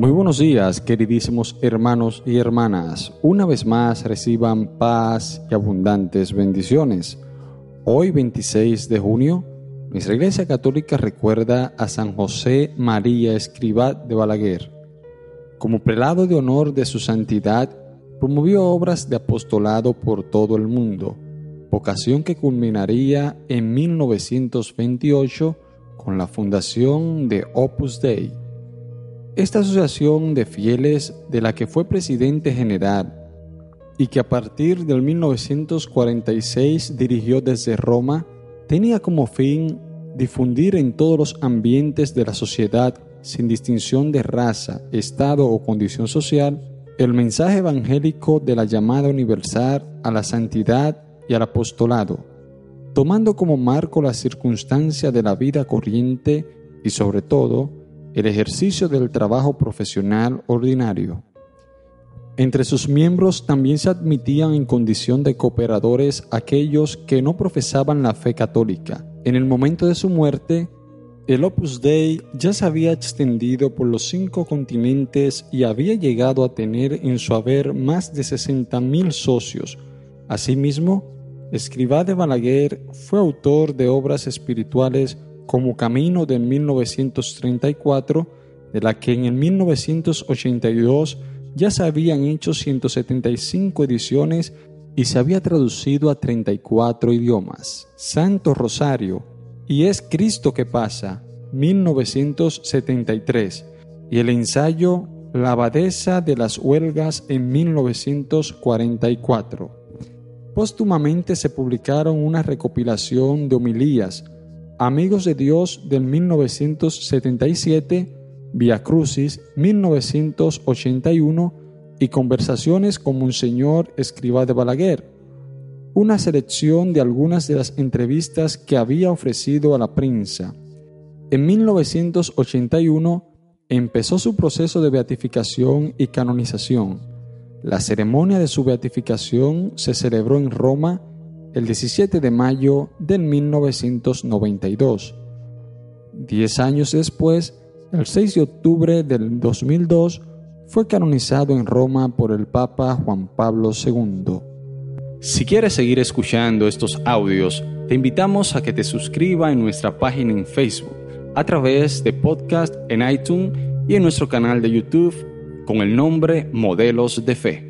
Muy buenos días, queridísimos hermanos y hermanas. Una vez más reciban paz y abundantes bendiciones. Hoy, 26 de junio, nuestra Iglesia Católica recuerda a San José María Escribat de Balaguer. Como prelado de honor de su santidad, promovió obras de apostolado por todo el mundo, vocación que culminaría en 1928 con la fundación de Opus Dei esta asociación de fieles de la que fue presidente general y que a partir del 1946 dirigió desde Roma, tenía como fin difundir en todos los ambientes de la sociedad, sin distinción de raza, estado o condición social, el mensaje evangélico de la llamada universal a la santidad y al apostolado, tomando como marco la circunstancia de la vida corriente y sobre todo el ejercicio del trabajo profesional ordinario. Entre sus miembros también se admitían en condición de cooperadores aquellos que no profesaban la fe católica. En el momento de su muerte, el Opus Dei ya se había extendido por los cinco continentes y había llegado a tener en su haber más de 60.000 socios. Asimismo, Escribá de Balaguer fue autor de obras espirituales como Camino de 1934, de la que en el 1982 ya se habían hecho 175 ediciones y se había traducido a 34 idiomas. Santo Rosario y Es Cristo que pasa, 1973, y el ensayo La abadesa de las huelgas en 1944. Póstumamente se publicaron una recopilación de homilías, Amigos de Dios del 1977, Via Crucis 1981 y Conversaciones con Monseñor Escriba de Balaguer, una selección de algunas de las entrevistas que había ofrecido a la prensa. En 1981 empezó su proceso de beatificación y canonización. La ceremonia de su beatificación se celebró en Roma el 17 de mayo de 1992. Diez años después, el 6 de octubre del 2002, fue canonizado en Roma por el Papa Juan Pablo II. Si quieres seguir escuchando estos audios, te invitamos a que te suscribas en nuestra página en Facebook, a través de podcast en iTunes y en nuestro canal de YouTube con el nombre Modelos de Fe.